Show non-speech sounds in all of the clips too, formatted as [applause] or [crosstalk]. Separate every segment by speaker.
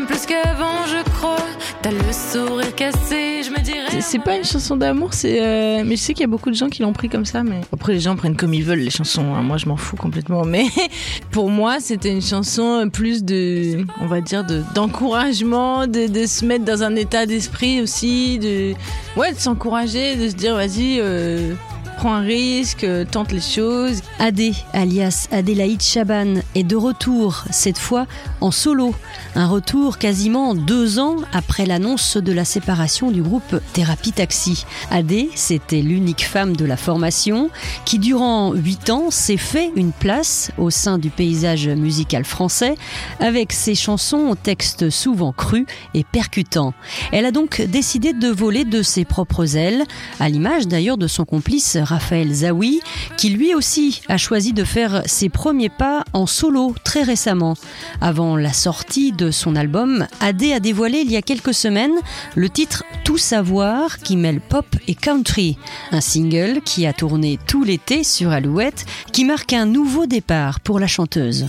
Speaker 1: t'aime plus qu'avant, je crois. T'as le sourire cassé, je me dirais.
Speaker 2: C'est pas une chanson d'amour, c'est. euh, Mais je sais qu'il y a beaucoup de gens qui l'ont pris comme ça, mais. Après, les gens prennent comme ils veulent les chansons, hein. moi je m'en fous complètement. Mais [laughs] pour moi, c'était une chanson plus de. On va dire de d'encouragement, de, de se mettre dans un état d'esprit aussi, de. Ouais, de s'encourager, de se dire vas-y, euh, prends un risque, euh, tente les choses.
Speaker 3: Adé, alias Adélaïde Chaban, est de retour, cette fois en solo. Un retour quasiment deux ans après l'annonce de la séparation du groupe Thérapie Taxi. Adé, c'était l'unique femme de la formation qui, durant huit ans, s'est fait une place au sein du paysage musical français avec ses chansons aux textes souvent crus et percutants. Elle a donc décidé de voler de ses propres ailes, à l'image d'ailleurs de son complice Raphaël Zawi, qui lui aussi a choisi de faire ses premiers pas en solo très récemment. Avant la sortie de son album, Adé a dévoilé il y a quelques semaines le titre Tout savoir qui mêle pop et country, un single qui a tourné tout l'été sur Alouette, qui marque un nouveau départ pour la chanteuse.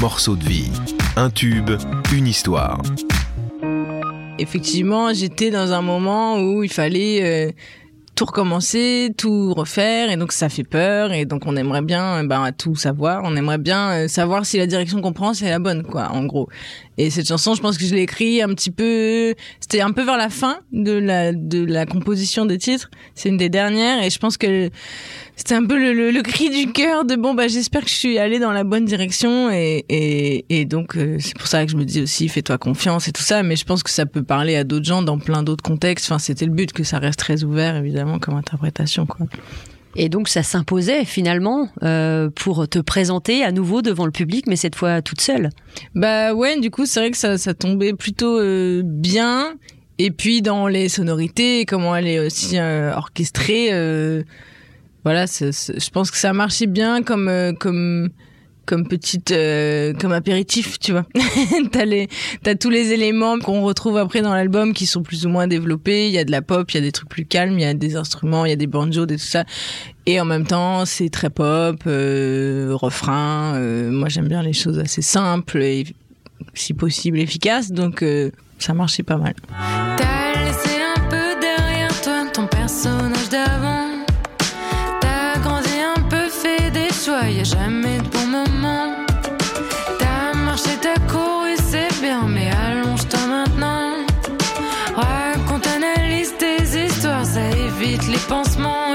Speaker 4: Morceau de vie. Un tube, une histoire.
Speaker 2: Effectivement, j'étais dans un moment où il fallait euh, tout recommencer, tout refaire, et donc ça fait peur, et donc on aimerait bien ben, tout savoir, on aimerait bien euh, savoir si la direction qu'on prend c'est la bonne, quoi, en gros. Et cette chanson, je pense que je l'ai écrite un petit peu, c'était un peu vers la fin de la de la composition des titres. C'est une des dernières, et je pense que c'était un peu le, le, cri du cœur de bon bah j'espère que je suis allée dans la bonne direction, et et, et donc euh, c'est pour ça que je me dis aussi fais-toi confiance et tout ça, mais je pense que ça peut parler à d'autres gens dans plein d'autres contextes. Enfin, c'était le but que ça reste très ouvert évidemment comme interprétation, quoi.
Speaker 3: Et donc ça s'imposait finalement euh, pour te présenter à nouveau devant le public, mais cette fois toute seule.
Speaker 2: Bah ouais, du coup c'est vrai que ça, ça tombait plutôt euh, bien. Et puis dans les sonorités, comment elle est aussi euh, orchestrée, voilà, je pense que ça marchait bien comme comme comme petite euh, comme apéritif, tu vois. [laughs] t'as les t'as tous les éléments qu'on retrouve après dans l'album qui sont plus ou moins développés. Il y a de la pop, il y a des trucs plus calmes, il y a des instruments, il y a des banjos, des tout ça. Et en même temps, c'est très pop, euh, refrain. euh, moi, j'aime bien les choses assez simples et si possible efficaces. Donc, ça marchait pas mal.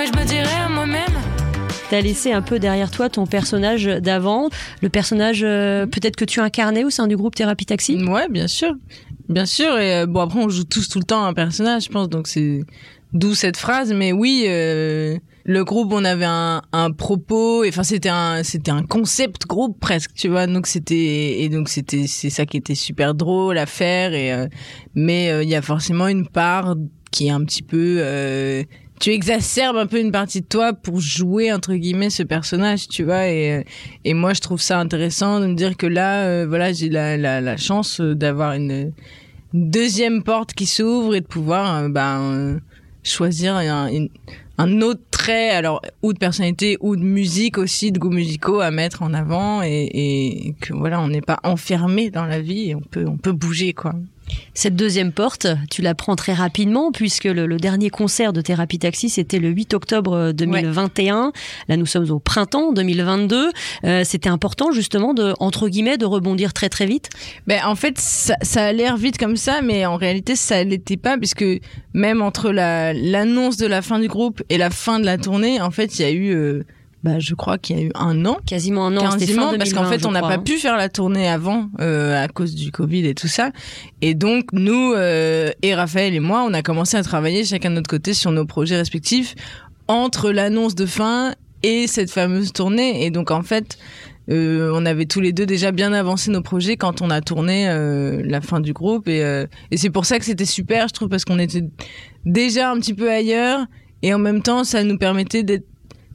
Speaker 1: Je me dirais à moi-même.
Speaker 3: T'as laissé un peu derrière toi ton personnage d'avant, le personnage euh, peut-être que tu incarnais au sein du groupe Thérapie Taxi?
Speaker 2: Ouais, bien sûr. Bien sûr. Et euh, bon, après, on joue tous tout le temps un personnage, je pense. Donc, c'est d'où cette phrase. Mais oui, euh, le groupe, on avait un, un propos. Enfin, c'était un, c'était un concept groupe presque, tu vois. Donc, c'était et donc c'était c'est ça qui était super drôle à faire. Et euh, mais euh, il y a forcément une part qui est un petit peu euh, tu exacerbes un peu une partie de toi pour jouer entre guillemets ce personnage, tu vois. Et, et moi, je trouve ça intéressant de me dire que là, euh, voilà, j'ai la, la, la chance d'avoir une, deuxième porte qui s'ouvre et de pouvoir euh, ben, euh, choisir un, un autre trait, alors ou de personnalité ou de musique aussi, de goûts musicaux à mettre en avant et, et que voilà, on n'est pas enfermé dans la vie et on peut on peut bouger quoi.
Speaker 3: Cette deuxième porte, tu la prends très rapidement puisque le, le dernier concert de Thérapie Taxi, c'était le 8 octobre 2021. Là, nous sommes au printemps 2022. Euh, c'était important justement de, entre guillemets, de rebondir très très vite?
Speaker 2: Ben en fait ça, ça a l'air vite comme ça, mais en réalité ça l'était pas puisque même entre la l'annonce de la fin du groupe et la fin de la tournée, en fait il y a eu euh, bah, je crois qu'il y a eu un an.
Speaker 3: Quasiment un an,
Speaker 2: Quasiment,
Speaker 3: fin
Speaker 2: parce qu'en
Speaker 3: 2020,
Speaker 2: fait, on n'a pas
Speaker 3: hein.
Speaker 2: pu faire la tournée avant euh, à cause du Covid et tout ça. Et donc, nous, euh, et Raphaël et moi, on a commencé à travailler chacun de notre côté sur nos projets respectifs entre l'annonce de fin et cette fameuse tournée. Et donc, en fait, euh, on avait tous les deux déjà bien avancé nos projets quand on a tourné euh, la fin du groupe. Et, euh, et c'est pour ça que c'était super, je trouve, parce qu'on était déjà un petit peu ailleurs. Et en même temps, ça nous permettait d'être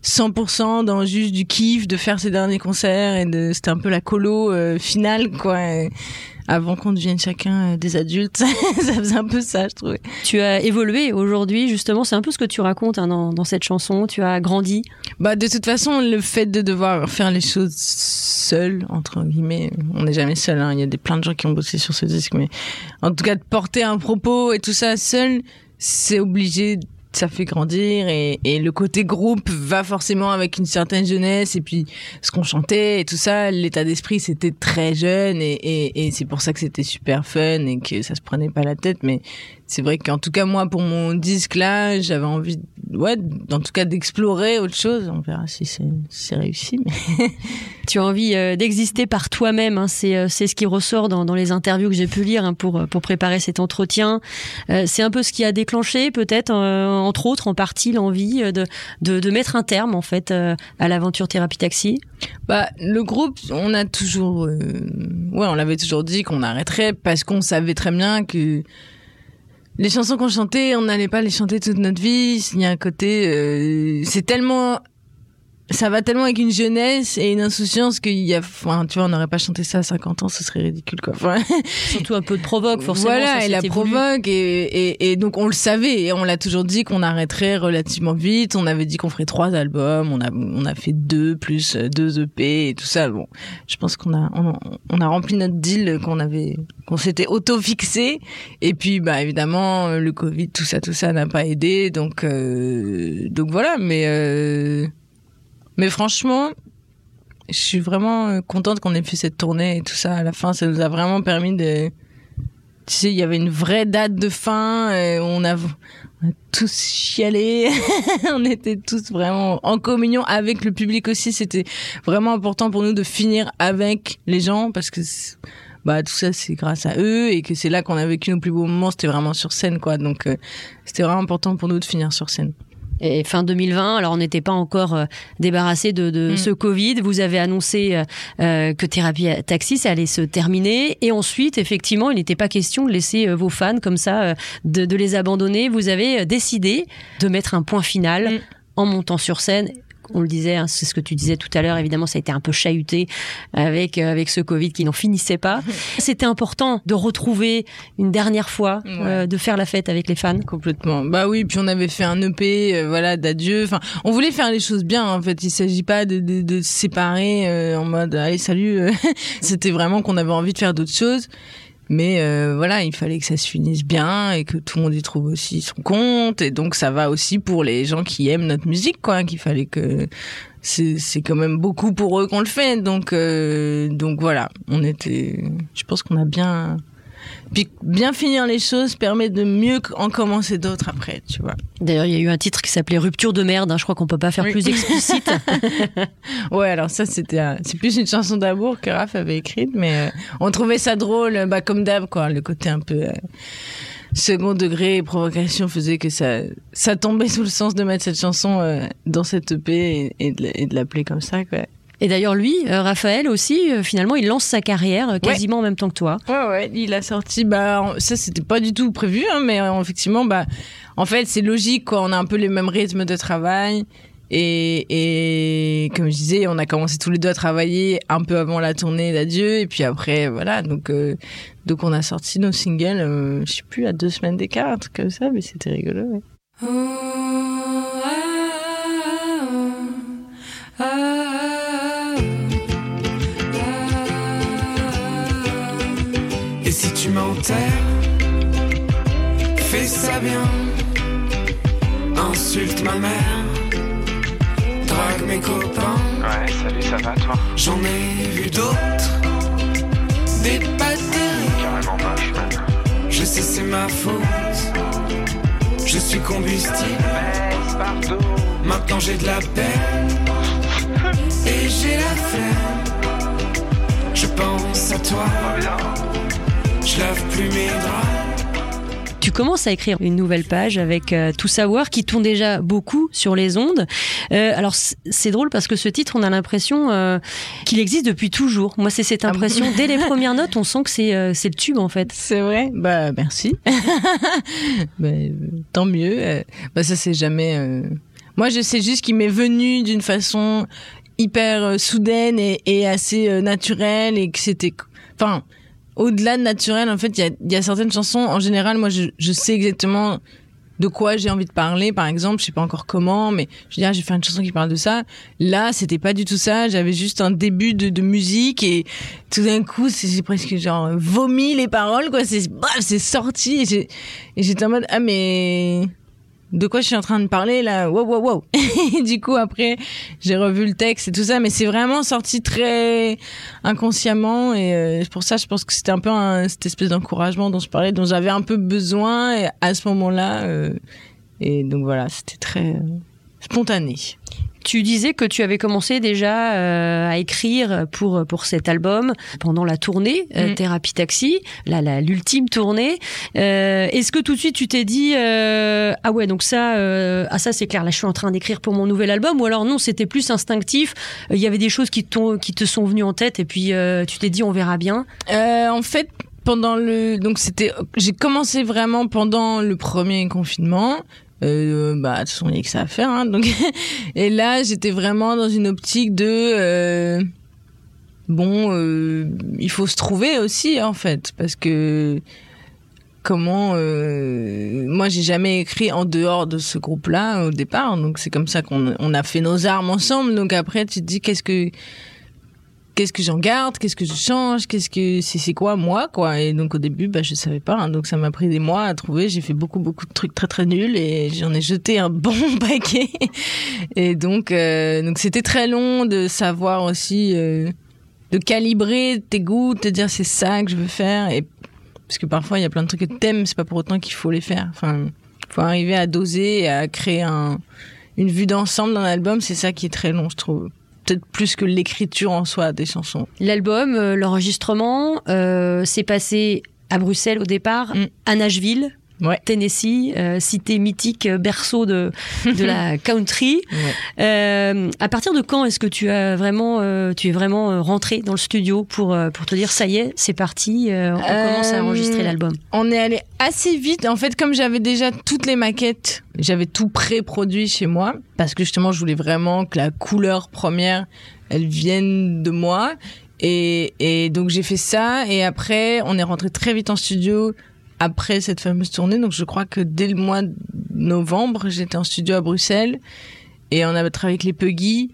Speaker 2: 100% dans juste du kiff de faire ces derniers concerts et de c'était un peu la colo euh, finale quoi Et avant qu'on devienne chacun euh, des adultes. [laughs] ça faisait un peu ça, je trouvais.
Speaker 3: Tu as évolué aujourd'hui, justement, c'est un peu ce que tu racontes hein, dans, dans, cette chanson. Tu as grandi.
Speaker 2: Bah, de toute façon, le fait de devoir faire les choses seul, entre guillemets, on n'est jamais seul. Hein. Il y a des, plein de gens qui ont bossé sur ce disque, mais en tout cas, de porter un propos et tout ça seul, c'est obligé ça fait grandir et, et, le côté groupe va forcément avec une certaine jeunesse et puis ce qu'on chantait et tout ça l'état d'esprit c'était très jeune et, et, et c'est pour ça que c'était super fun et que ça se prenait pas la tête mais c'est vrai qu'en tout cas moi pour mon disque là j'avais envie ouais en tout cas d'explorer autre chose. On verra si c'est réussi mais [laughs]
Speaker 3: tu as envie euh, d'exister par toi-même hein, c'est euh, c'est ce qui ressort dans, dans les interviews que j'ai pu lire hein, pour pour préparer cet entretien. Euh, c'est un peu ce qui a déclenché peut-être entre autres en partie l'envie de, de, de mettre un terme en fait à l'aventure thérapie taxi.
Speaker 2: Bah le groupe on a toujours ouais on l'avait toujours dit qu'on arrêterait parce qu'on savait très bien que les chansons qu'on chantait, on n'allait pas les chanter toute notre vie. Il y a un côté, euh, c'est tellement ça va tellement avec une jeunesse et une insouciance qu'il y a, enfin, tu vois, on n'aurait pas chanté ça à 50 ans, ce serait ridicule, quoi. Enfin, [laughs]
Speaker 3: Surtout un peu de provoque, forcément.
Speaker 2: Voilà, et la provoque, et, et, et, donc on le savait, et on l'a toujours dit qu'on arrêterait relativement vite. On avait dit qu'on ferait trois albums, on a, on a fait deux, plus deux EP et tout ça. Bon, je pense qu'on a, on, on, a rempli notre deal qu'on avait, qu'on s'était auto-fixé. Et puis, bah, évidemment, le Covid, tout ça, tout ça n'a pas aidé. Donc, euh, donc voilà, mais, euh, mais franchement, je suis vraiment euh, contente qu'on ait fait cette tournée et tout ça. À la fin, ça nous a vraiment permis de. Tu sais, il y avait une vraie date de fin. Et on, a, on a tous chialé. [laughs] on était tous vraiment en communion avec le public aussi. C'était vraiment important pour nous de finir avec les gens parce que bah tout ça c'est grâce à eux et que c'est là qu'on a vécu nos plus beaux moments. C'était vraiment sur scène quoi. Donc euh, c'était vraiment important pour nous de finir sur scène
Speaker 3: et fin 2020. Alors on n'était pas encore euh, débarrassé de, de mm. ce Covid. Vous avez annoncé euh, euh, que Thérapie Taxi ça allait se terminer et ensuite effectivement il n'était pas question de laisser vos fans comme ça, de, de, les abandonner. Vous avez décidé de mettre un point final. Mm. en montant sur scène on le disait, hein, c'est ce que tu disais tout à l'heure, évidemment, ça a été un peu chahuté avec, euh, avec ce Covid qui n'en finissait pas. [laughs] C'était important de retrouver une dernière fois, euh, de faire la fête avec les fans.
Speaker 2: Complètement. Bah oui, puis on avait fait un EP, euh, voilà, d'adieu. Enfin, on voulait faire les choses bien, en fait. Il s'agit pas de, de, de se séparer en mode, allez, salut. [laughs] C'était vraiment qu'on avait envie de faire d'autres choses. Mais euh, voilà, il fallait que ça se finisse bien et que tout le monde y trouve aussi son compte. Et donc ça va aussi pour les gens qui aiment notre musique, quoi. Qu'il fallait que c'est quand même beaucoup pour eux qu'on le fait. Donc euh, donc voilà, on était. Je pense qu'on a bien puis bien finir les choses permet de mieux en commencer d'autres après, tu vois.
Speaker 3: D'ailleurs, il y a eu un titre qui s'appelait Rupture de merde. Hein. Je crois qu'on peut pas faire plus explicite. [laughs]
Speaker 2: ouais, alors ça c'était c'est plus une chanson d'amour que Raph avait écrite, mais euh, on trouvait ça drôle, bah comme d'hab quoi, le côté un peu euh, second degré provocation faisait que ça ça tombait sous le sens de mettre cette chanson euh, dans cette EP et, et de l'appeler comme ça quoi.
Speaker 3: Et d'ailleurs, lui, euh, Raphaël aussi, euh, finalement, il lance sa carrière euh, quasiment en même temps que toi.
Speaker 2: Ouais, ouais, il a sorti, bah, ça, c'était pas du tout prévu, hein, mais effectivement, bah, en fait, c'est logique, quoi. On a un peu les mêmes rythmes de travail. Et, et comme je disais, on a commencé tous les deux à travailler un peu avant la tournée d'adieu. Et puis après, voilà. Donc, donc on a sorti nos singles, je sais plus, à deux semaines d'écart, un truc comme ça, mais c'était rigolo, ouais. Oh,
Speaker 5: Fais ça bien, insulte ma mère, drague mes copains.
Speaker 6: Ouais, salut, ça va toi?
Speaker 5: J'en ai vu d'autres, des pas
Speaker 6: Carrément moche, man.
Speaker 5: Je sais, c'est ma faute. Je suis combustible. Maintenant j'ai de la peine. [laughs] Et j'ai la flemme. Je pense à toi. Je lave plus mes draps.
Speaker 3: Tu commences à écrire une nouvelle page avec euh, Tout savoir qui tourne déjà beaucoup sur les ondes. Euh, alors c'est drôle parce que ce titre, on a l'impression euh, qu'il existe depuis toujours. Moi, c'est cette ah impression. Dès les [laughs] premières notes, on sent que c'est euh, c'est le tube en fait.
Speaker 2: C'est vrai? Bah merci. [laughs] bah, tant mieux. Bah ça c'est jamais. Moi, je sais juste qu'il m'est venu d'une façon hyper soudaine et, et assez naturelle et que c'était. Enfin au-delà de naturel, en fait, il y a, certaines chansons. En général, moi, je, sais exactement de quoi j'ai envie de parler. Par exemple, je sais pas encore comment, mais je veux dire, j'ai fait une chanson qui parle de ça. Là, c'était pas du tout ça. J'avais juste un début de, musique et tout d'un coup, c'est presque genre vomi les paroles, quoi. C'est, bref, c'est sorti et j'étais en mode, ah, mais de quoi je suis en train de parler là Wow, wow, wow. [laughs] Du coup, après, j'ai revu le texte et tout ça, mais c'est vraiment sorti très inconsciemment. Et euh, pour ça, je pense que c'était un peu cette espèce d'encouragement dont je parlais, dont j'avais un peu besoin à ce moment-là. euh, et donc voilà, c'était très euh, spontané.
Speaker 3: Tu disais que tu avais commencé déjà euh, à écrire pour pour cet album pendant la tournée euh,
Speaker 2: Mm.
Speaker 3: Thérapie Taxi, la la- l'ultime tournée. Euh, Est-ce que tout de suite tu t'es dit euh, ah ouais donc ça euh, ah ça c'est clair là je suis en train d'écrire pour mon nouvel album ou alors non c'était plus instinctif euh, il y avait des choses qui t'ont qui te sont venues en tête et puis euh, tu t'es dit on verra bien?
Speaker 2: Euh, en fait, pendant le donc c'était j'ai commencé vraiment pendant le premier confinement. Euh, bah de toute façon il y a que ça à faire hein, [laughs] et là j'étais vraiment dans une optique de euh, bon euh, il faut se trouver aussi en fait parce que comment moi j'ai jamais écrit en dehors de ce groupe là au départ donc c'est comme ça qu'on on a fait nos armes ensemble donc après tu te dis qu'est-ce que qu'est-ce que j'en garde, qu'est-ce que je change, qu'est-ce que c'est quoi moi quoi. Et donc au début bah je savais pas, hein. donc ça m'a pris des mois à trouver. J'ai fait beaucoup beaucoup de trucs très très nuls et j'en ai jeté un bon [laughs] paquet. Et donc euh, donc c'était très long de savoir aussi euh, de calibrer tes goûts, de te dire c'est ça que je veux faire et parce que parfois il y a plein de trucs que t'aimes, c'est pas pour autant qu'il faut les faire. Enfin faut arriver à doser à créer un une vue d'ensemble d'un album, c'est ça qui est très long je trouve. Peut-être plus que l'écriture en soi des chansons.
Speaker 3: L'album, euh, l'enregistrement, euh, s'est passé à Bruxelles au départ,
Speaker 2: Mm.
Speaker 3: à Nashville,
Speaker 2: Ouais.
Speaker 3: Tennessee, euh, cité mythique, euh, berceau de, de la [laughs] country.
Speaker 2: Ouais.
Speaker 3: Euh, à partir de quand est-ce que tu as vraiment, euh, tu es vraiment euh, rentré dans le studio pour euh, pour te dire ça y est, c'est parti, euh, on commence à enregistrer l'album?
Speaker 2: On est allé assez vite. En fait, comme j'avais déjà toutes les maquettes, j'avais tout pré-produit chez moi parce que justement, je voulais vraiment que la couleur première, elle vienne de moi. Et, et donc j'ai fait ça. Et après, on est rentré très vite en studio après cette fameuse tournée. Donc je crois que dès le mois de novembre, j'étais en studio à Bruxelles et on avait travaillé avec les Puggy.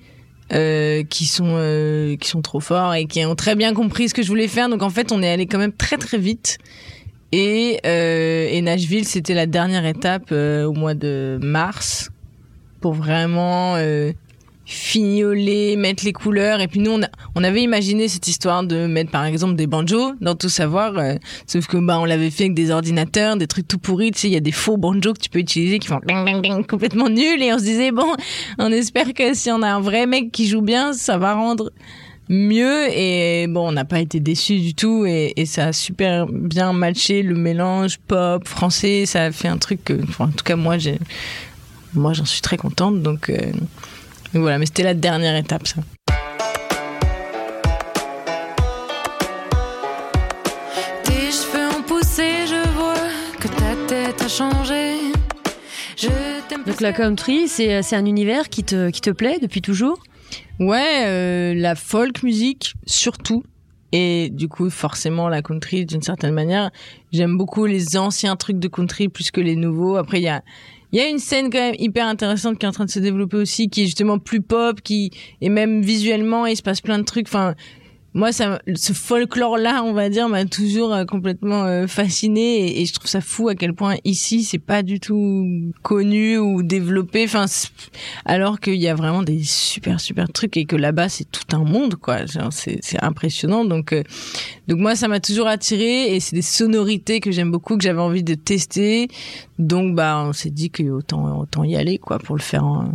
Speaker 2: euh, qui sont euh, qui sont trop forts et qui ont très bien compris ce que je voulais faire donc en fait on est allé quand même très très vite et, euh, et Nashville, c'était la dernière étape euh, au mois de mars pour vraiment euh, fignoler, mettre les couleurs. Et puis nous, on, a- on avait imaginé cette histoire de mettre par exemple des banjos dans tout savoir. euh, sauf que bah on l'avait fait avec des ordinateurs, des trucs tout pourris. Tu sais, il y a des faux banjos que tu peux utiliser qui font complètement nuls. Et on se disait bon, on espère que si on a un vrai mec qui joue bien, ça va rendre mieux et bon on n'a pas été déçus du tout et, et ça a super bien matché le mélange pop français ça a fait un truc que enfin, en tout cas moi j'ai moi j'en suis très contente donc, euh, donc voilà mais c'était la dernière étape ça
Speaker 1: Tes cheveux ont poussé, je vois que ta tête a changé. Je
Speaker 3: Donc la country, c'est c'est un univers qui te qui te plaît depuis toujours?
Speaker 2: ouais euh, la folk musique surtout et du coup forcément la country d'une certaine manière j'aime beaucoup les anciens trucs de country plus que les nouveaux après il y a y a une scène quand même hyper intéressante qui est en train de se développer aussi, qui est justement plus pop, qui et même visuellement il se passe plein de trucs. Enfin, moi, ça, ce folklore-là, on va dire, m'a toujours euh, complètement euh, fasciné et, je trouve ça fou à quel point ici c'est pas du tout connu ou développé. Enfin, alors qu'il y a vraiment des super super trucs et que là-bas c'est tout un monde, quoi. C'est impressionnant. Donc euh, donc moi, ça m'a toujours attiré et c'est des sonorités que j'aime beaucoup, que j'avais envie de tester. Donc bah on s'est dit que autant autant y aller quoi pour le faire en,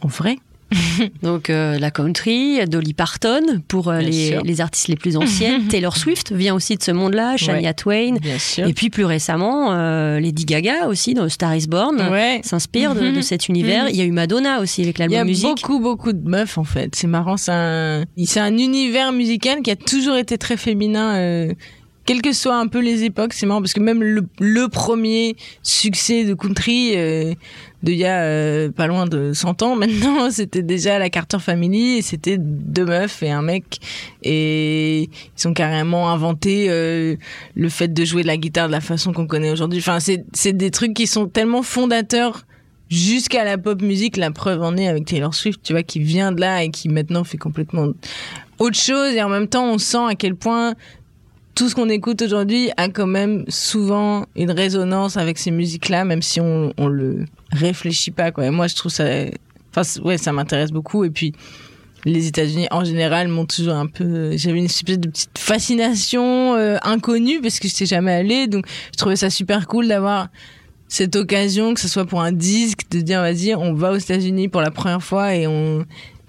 Speaker 2: en vrai. [laughs]
Speaker 3: Donc euh, la country, Dolly Parton pour euh, les, artistes les plus anciennes. [laughs] Taylor Swift vient aussi de ce monde-là, Shania Twain. Et puis plus récemment, euh, Lady Gaga aussi dans Star is Born
Speaker 2: ouais.
Speaker 3: s'inspire de,
Speaker 2: Mhm.
Speaker 3: de cet univers.
Speaker 2: Mhm.
Speaker 3: Il y a eu Madonna aussi avec
Speaker 2: Il y a
Speaker 3: l'album musique.
Speaker 2: beaucoup beaucoup de meufs en fait. C'est marrant, c'est un c'est un univers musical qui a toujours été très féminin. Quelles que soient un peu les époques, c'est marrant parce que même le, le premier succès de country euh, de il y a euh, pas loin de 100 ans [laughs] maintenant, c'était déjà la Carter Family et c'était deux meufs et un mec et ils ont carrément inventé euh, le fait de jouer de la guitare de la façon qu'on connaît aujourd'hui. Enfin, c'est des trucs qui sont tellement fondateurs jusqu'à la pop musique. La preuve en est avec Taylor Swift, tu vois, qui vient de là et qui maintenant fait complètement autre chose et en même temps on sent à quel point tout ce qu'on écoute aujourd'hui a quand même souvent une résonance avec ces musiques-là, même si on, on le réfléchit pas. Moi, je trouve ça, enfin, ouais, ça m'intéresse beaucoup. Et puis, les États-Unis en général m'ont toujours un peu, j'avais une espèce de petite fascination euh, inconnue parce que je n'étais jamais allée, donc je trouvais ça super cool d'avoir cette occasion, que ce soit pour un disque, de dire vas-y, on va aux États-Unis pour la première fois et on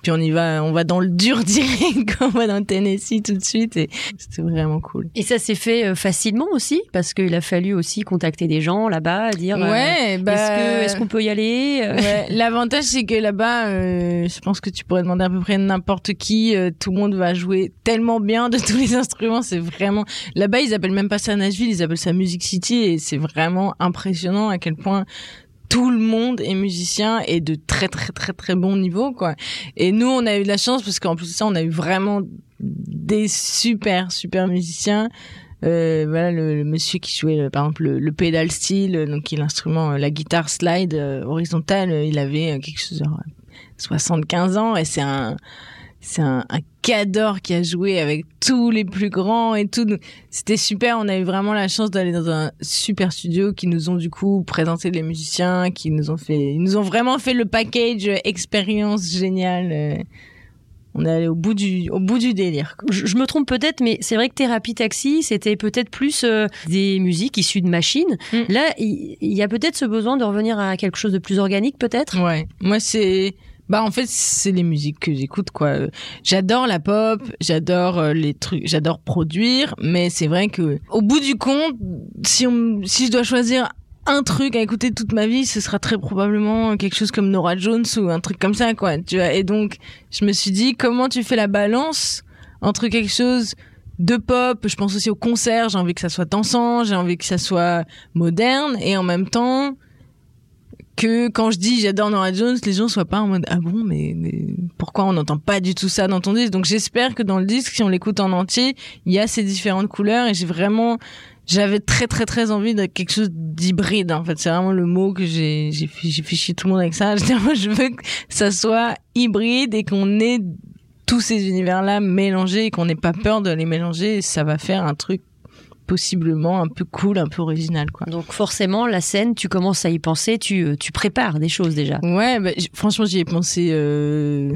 Speaker 2: puis on y va, on va dans le dur [laughs] direct, on va dans le Tennessee tout de suite et c'était vraiment cool.
Speaker 3: Et ça s'est fait euh, facilement aussi, parce qu'il a fallu aussi contacter des gens là-bas, dire euh,
Speaker 2: Ouais, bah,
Speaker 3: est-ce que est-ce qu'on peut y aller Euh,
Speaker 2: Ouais, L'avantage, c'est que là-bas, euh, je pense que tu pourrais demander à peu près n'importe qui. euh, tout le monde va jouer tellement bien de [laughs] tous les instruments. C'est vraiment. Là-bas, ils appellent même pas ça Nashville, ils appellent ça Music City. Et c'est vraiment impressionnant à quel point tout le monde est musicien et de très très très très bon niveau quoi. Et nous on a eu de la chance parce qu'en plus de ça on a eu vraiment des super super musiciens. Euh, voilà le, le monsieur qui jouait euh, par exemple le, le steel euh, donc qui est l'instrument euh, la guitare slide euh, horizontale euh, il avait quelque chose genre 75 ans et c'est un c'est un, un cador qui a joué avec tous les plus grands et tout. C'était super. On a eu vraiment la chance d'aller dans un super studio qui nous ont du coup présenté les musiciens, qui nous ont fait, ils nous ont vraiment fait le package euh, expérience géniale. euh. On est allé au bout du, au bout du délire.
Speaker 3: Je, je me trompe peut-être, mais c'est vrai que Thérapie Taxi, c'était peut-être plus euh, des musiques issues de machines.
Speaker 2: Mm.
Speaker 3: Là, il il y, a peut-être ce besoin de revenir à quelque chose de plus organique, peut-être?
Speaker 2: Ouais. Moi, c'est, bah, en fait, c'est les musiques que j'écoute, quoi. J'adore la pop, j'adore euh, les trucs, j'adore produire, mais c'est vrai que, au bout du compte, si on, si je dois choisir un truc à écouter toute ma vie, ce sera très probablement quelque chose comme Nora Jones ou un truc comme ça, quoi. Tu vois. Et donc, je me suis dit, comment tu fais la balance entre quelque chose de pop, je pense aussi au concert, j'ai envie que ça soit dansant, j'ai envie que ça soit moderne, et en même temps, que quand je dis j'adore Nora Jones, les gens soient pas en mode ah bon mais, mais pourquoi on n'entend pas du tout ça dans ton disque? Donc j'espère que dans le disque, si on l'écoute en entier, il y a ces différentes couleurs et j'ai vraiment j'avais très très très envie de quelque chose d'hybride en fait. C'est vraiment le mot que j'ai j'ai fait tout le monde avec ça. [laughs] Je veux que ça soit hybride et qu'on ait tous ces univers là mélangés et qu'on n'ait pas peur de les mélanger. Ça va faire un truc possiblement un peu cool un peu original quoi
Speaker 3: Donc forcément, la scène, tu commences à y penser, tu, euh, tu prépares des choses déjà.
Speaker 2: Ouais, bah, franchement, j'y ai pensé euh,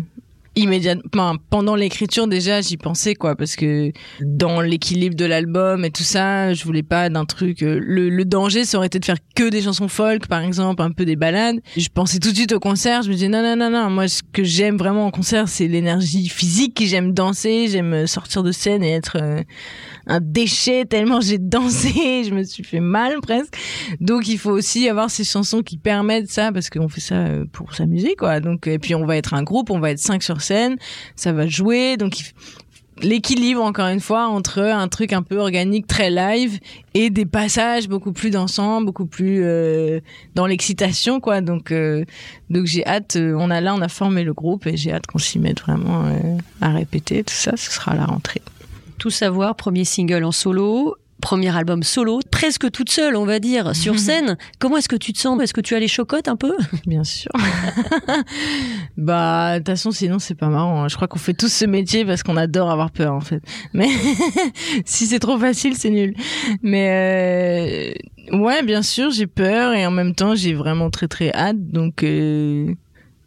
Speaker 2: immédiatement. Pendant l'écriture, déjà, j'y pensais, quoi, parce que dans l'équilibre de l'album et tout ça, je voulais pas d'un truc. euh, le, le danger, ça aurait été de faire que des chansons folk, par exemple, un peu des balades. Je pensais tout de suite au concert. Je me disais non, non, non, non. Moi, ce que j'aime vraiment en concert, c'est l'énergie physique. J'aime danser, j'aime sortir de scène et être euh, un déchet tellement j'ai dansé, [laughs] je me suis fait mal presque. Donc il faut aussi avoir ces chansons qui permettent ça parce qu'on fait ça euh, pour s'amuser quoi. Donc et puis on va être un groupe, on va être cinq sur scène, ça va jouer donc l'équilibre encore une fois entre un truc un peu organique très live et des passages beaucoup plus dansants, beaucoup plus euh, dans l'excitation quoi. Donc euh, donc j'ai hâte euh, on a là on a formé le groupe et j'ai hâte qu'on s'y mette vraiment à répéter tout ça, ce sera la rentrée.
Speaker 3: Tout savoir, premier single en solo, premier album solo, presque toute seule, on va dire, sur [laughs] scène. Comment est-ce que tu te sens? Est-ce que tu as les chocottes un peu? [laughs]
Speaker 2: Bien sûr. [laughs] bah, de toute façon, sinon, c'est pas marrant. hein. Je crois qu'on fait tous ce métier parce qu'on adore avoir peur, en fait. Mais si c'est trop facile, c'est nul. Mais euh, ouais, bien sûr, j'ai peur et en même temps, j'ai vraiment très très hâte. Donc, euh,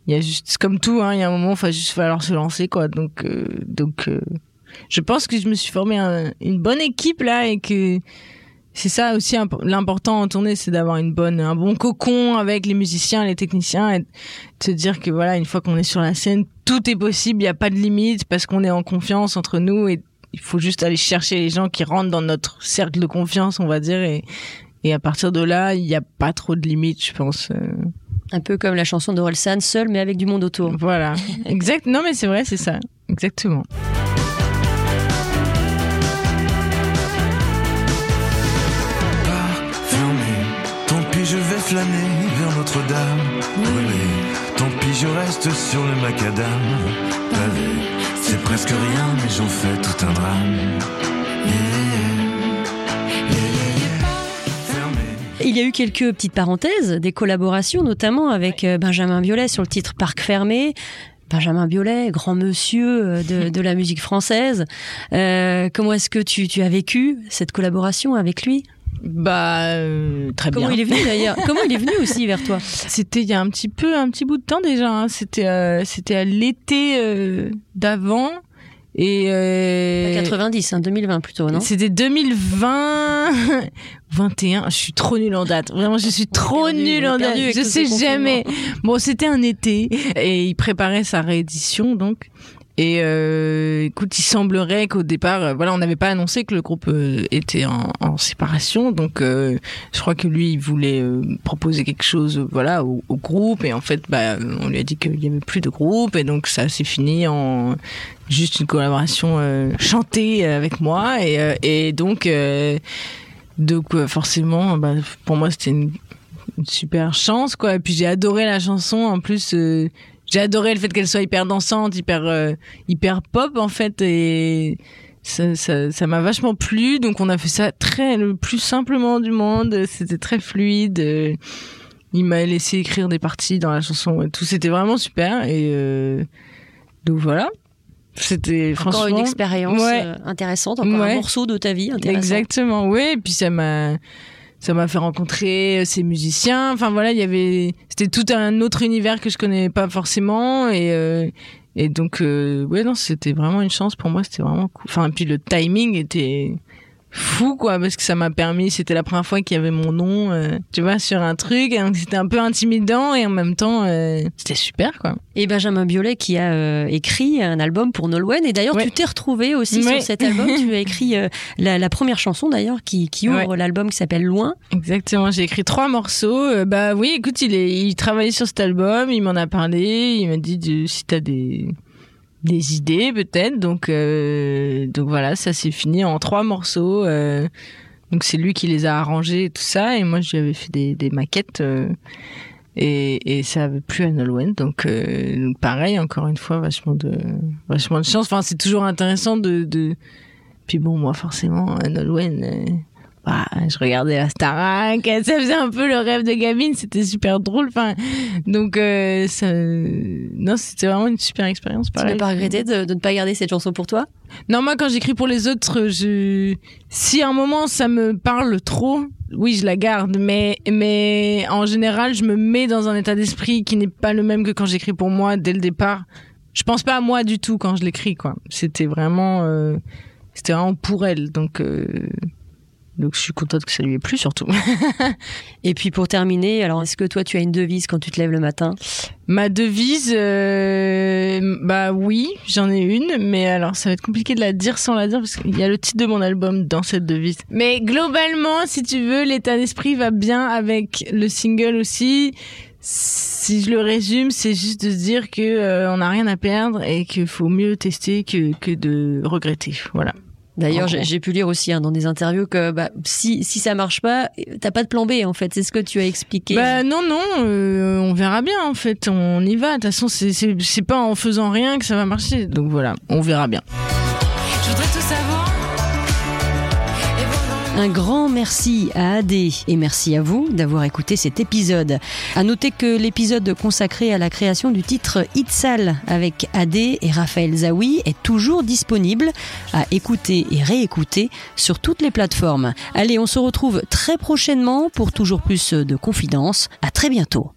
Speaker 2: il y a juste, c'est comme tout, hein, il y a un moment, il va juste falloir se lancer, quoi. Donc, euh, donc, euh, je pense que je me suis formé un- une bonne équipe là et que c'est ça aussi imp- l'important en tournée, c'est d'avoir une bonne, un bon cocon avec les musiciens, les techniciens, et de se dire que voilà, une fois qu'on est sur la scène, tout est possible, il n'y a pas de limite parce qu'on est en confiance entre nous et il faut juste aller chercher les gens qui rentrent dans notre cercle de confiance, on va dire, et, et à partir de là, il n'y a pas trop de limites, je pense. euh.
Speaker 3: Un peu comme la chanson d'Orelsan, seule mais avec du monde autour.
Speaker 2: Voilà. exact. Non, mais c'est vrai, c'est ça. Exactement.
Speaker 7: Flâner vers Notre-Dame. Brûler, tant pis, je reste sur le macadam. La vie, c'est presque rien, mais j'en fais tout un drame. Yeah, yeah, yeah, yeah, yeah. Fermé.
Speaker 3: Il y a eu quelques petites parenthèses, des collaborations, notamment avec euh, Benjamin Biolay sur le titre Parc fermé. Benjamin Biolay, grand monsieur euh, de, [laughs] de la musique française. Euh, comment est-ce que tu, tu as vécu cette collaboration avec lui?
Speaker 2: Bah euh, très
Speaker 3: Comment
Speaker 2: bien.
Speaker 3: il est venu d'ailleurs? Comment il est venu aussi vers toi?
Speaker 2: C'était il y a un petit peu, un petit bout de temps déjà. hein. C'était, euh, c'était à l'été euh, d'avant. Et euh,
Speaker 3: 90, hein, 2020 plutôt, non?
Speaker 2: C'était 2020, 21. Je suis trop nulle en date. Vraiment, je suis trop
Speaker 3: perdu,
Speaker 2: nulle en date. Je sais jamais. Bon, c'était un été et il préparait sa réédition donc. Et euh, écoute, il semblerait qu'au départ, euh, voilà, on n'avait pas annoncé que le groupe euh, était en, séparation, donc je crois que lui, il voulait proposer quelque chose, voilà, au, groupe, et en fait, bah, on lui a dit qu'il y avait plus de groupe, et donc ça s'est fini en juste une collaboration chantée avec moi, et, donc, donc forcément, bah, pour moi, c'était une, une super chance, quoi. Et puis j'ai adoré la chanson, en plus. J'ai adoré le fait qu'elle soit hyper dansante, hyper euh, hyper pop en fait et ça ça ça m'a vachement plu donc on a fait ça très le plus simplement du monde, c'était très fluide. il m'a laissé écrire des parties dans la chanson et tout, c'était vraiment super et euh, donc voilà. C'était franchement
Speaker 3: une expérience
Speaker 2: Ouais.
Speaker 3: euh, intéressante, encore un morceau de ta vie intéressant.
Speaker 2: Exactement, oui. Et puis ça m'a, ça m'a fait rencontrer euh, ces musiciens. Enfin voilà, il y avait, c'était tout un autre univers que je connais pas forcément et euh, et donc euh, ouais non, c'était vraiment une chance pour moi. C'était vraiment cool. Enfin et puis le timing était fou quoi parce que ça m'a permis. C'était la première fois qu'il y avait mon nom, euh, tu vois, sur un truc. Et donc c'était un peu intimidant et en même temps euh, c'était super quoi.
Speaker 3: Et Benjamin Biolay qui a euh, écrit un album pour Nolwenn. Et d'ailleurs,
Speaker 2: Ouais.
Speaker 3: tu t'es retrouvé aussi
Speaker 2: Ouais.
Speaker 3: sur cet album. tu as écrit la, la première chanson d'ailleurs qui, qui ouvre
Speaker 2: Ouais.
Speaker 3: l'album qui s'appelle Loin.
Speaker 2: Exactement, j'ai écrit trois morceaux. Bah oui, écoute, il, est, il travaillait sur cet album, il m'en a parlé, il m'a dit de- si t'as des des idées peut-être. Donc euh, donc voilà, ça s'est fini en trois morceaux. euh, donc c'est lui qui les a arrangés et tout ça, et moi je lui avais fait des, des maquettes. euh, et, et ça avait plu à Nolwenn, donc, euh, donc pareil, encore une fois, vachement de, vachement de chance. Enfin, c'est toujours intéressant de, de... Puis bon, moi, forcément, Nolwenn, bah, je regardais la Starac, ça faisait un peu le rêve de gamine, c'était super drôle. Enfin, donc, euh, ça... non, c'était vraiment une super expérience.
Speaker 3: Tu n'as pas regretté de, de ne pas garder cette chanson pour toi?
Speaker 2: Non, moi, quand j'écris pour les autres, je... si à un moment ça me parle trop, oui, je la garde. Mais, mais en général, je me mets dans un état d'esprit qui n'est pas le même que quand j'écris pour moi dès le départ. Je pense pas à moi du tout quand je l'écris, quoi. C'était vraiment, euh, c'était vraiment pour elle. Donc, euh, donc je suis contente que ça lui ait plu, surtout. [laughs]
Speaker 3: Et puis pour terminer, alors est-ce que toi tu as une devise quand tu te lèves le matin?
Speaker 2: Ma devise, euh, bah oui, j'en ai une, mais alors ça va être compliqué de la dire sans la dire parce qu'il y a le titre de mon album dans cette devise. Mais globalement, si tu veux, l'état d'esprit va bien avec le single aussi. Si je le résume, c'est juste de se dire que euh, on n'a rien à perdre et qu'il faut mieux tester que, que de regretter. Voilà.
Speaker 3: D'ailleurs, j'ai pu lire aussi hein, dans des interviews que bah, si, si ça marche pas, t'as pas de plan B en fait. C'est ce que tu as expliqué.
Speaker 2: Bah non non, euh, on verra bien en fait, on y va. De toute façon, c'est pas en faisant rien que ça va marcher. Donc voilà, on verra bien.
Speaker 3: Un grand merci à Adé et merci à vous d'avoir écouté cet épisode. À noter que l'épisode consacré à la création du titre Itzal avec Adé et Raphaël Zawi est toujours disponible à écouter et réécouter sur toutes les plateformes. Allez, on se retrouve très prochainement pour toujours plus de confidences. À très bientôt.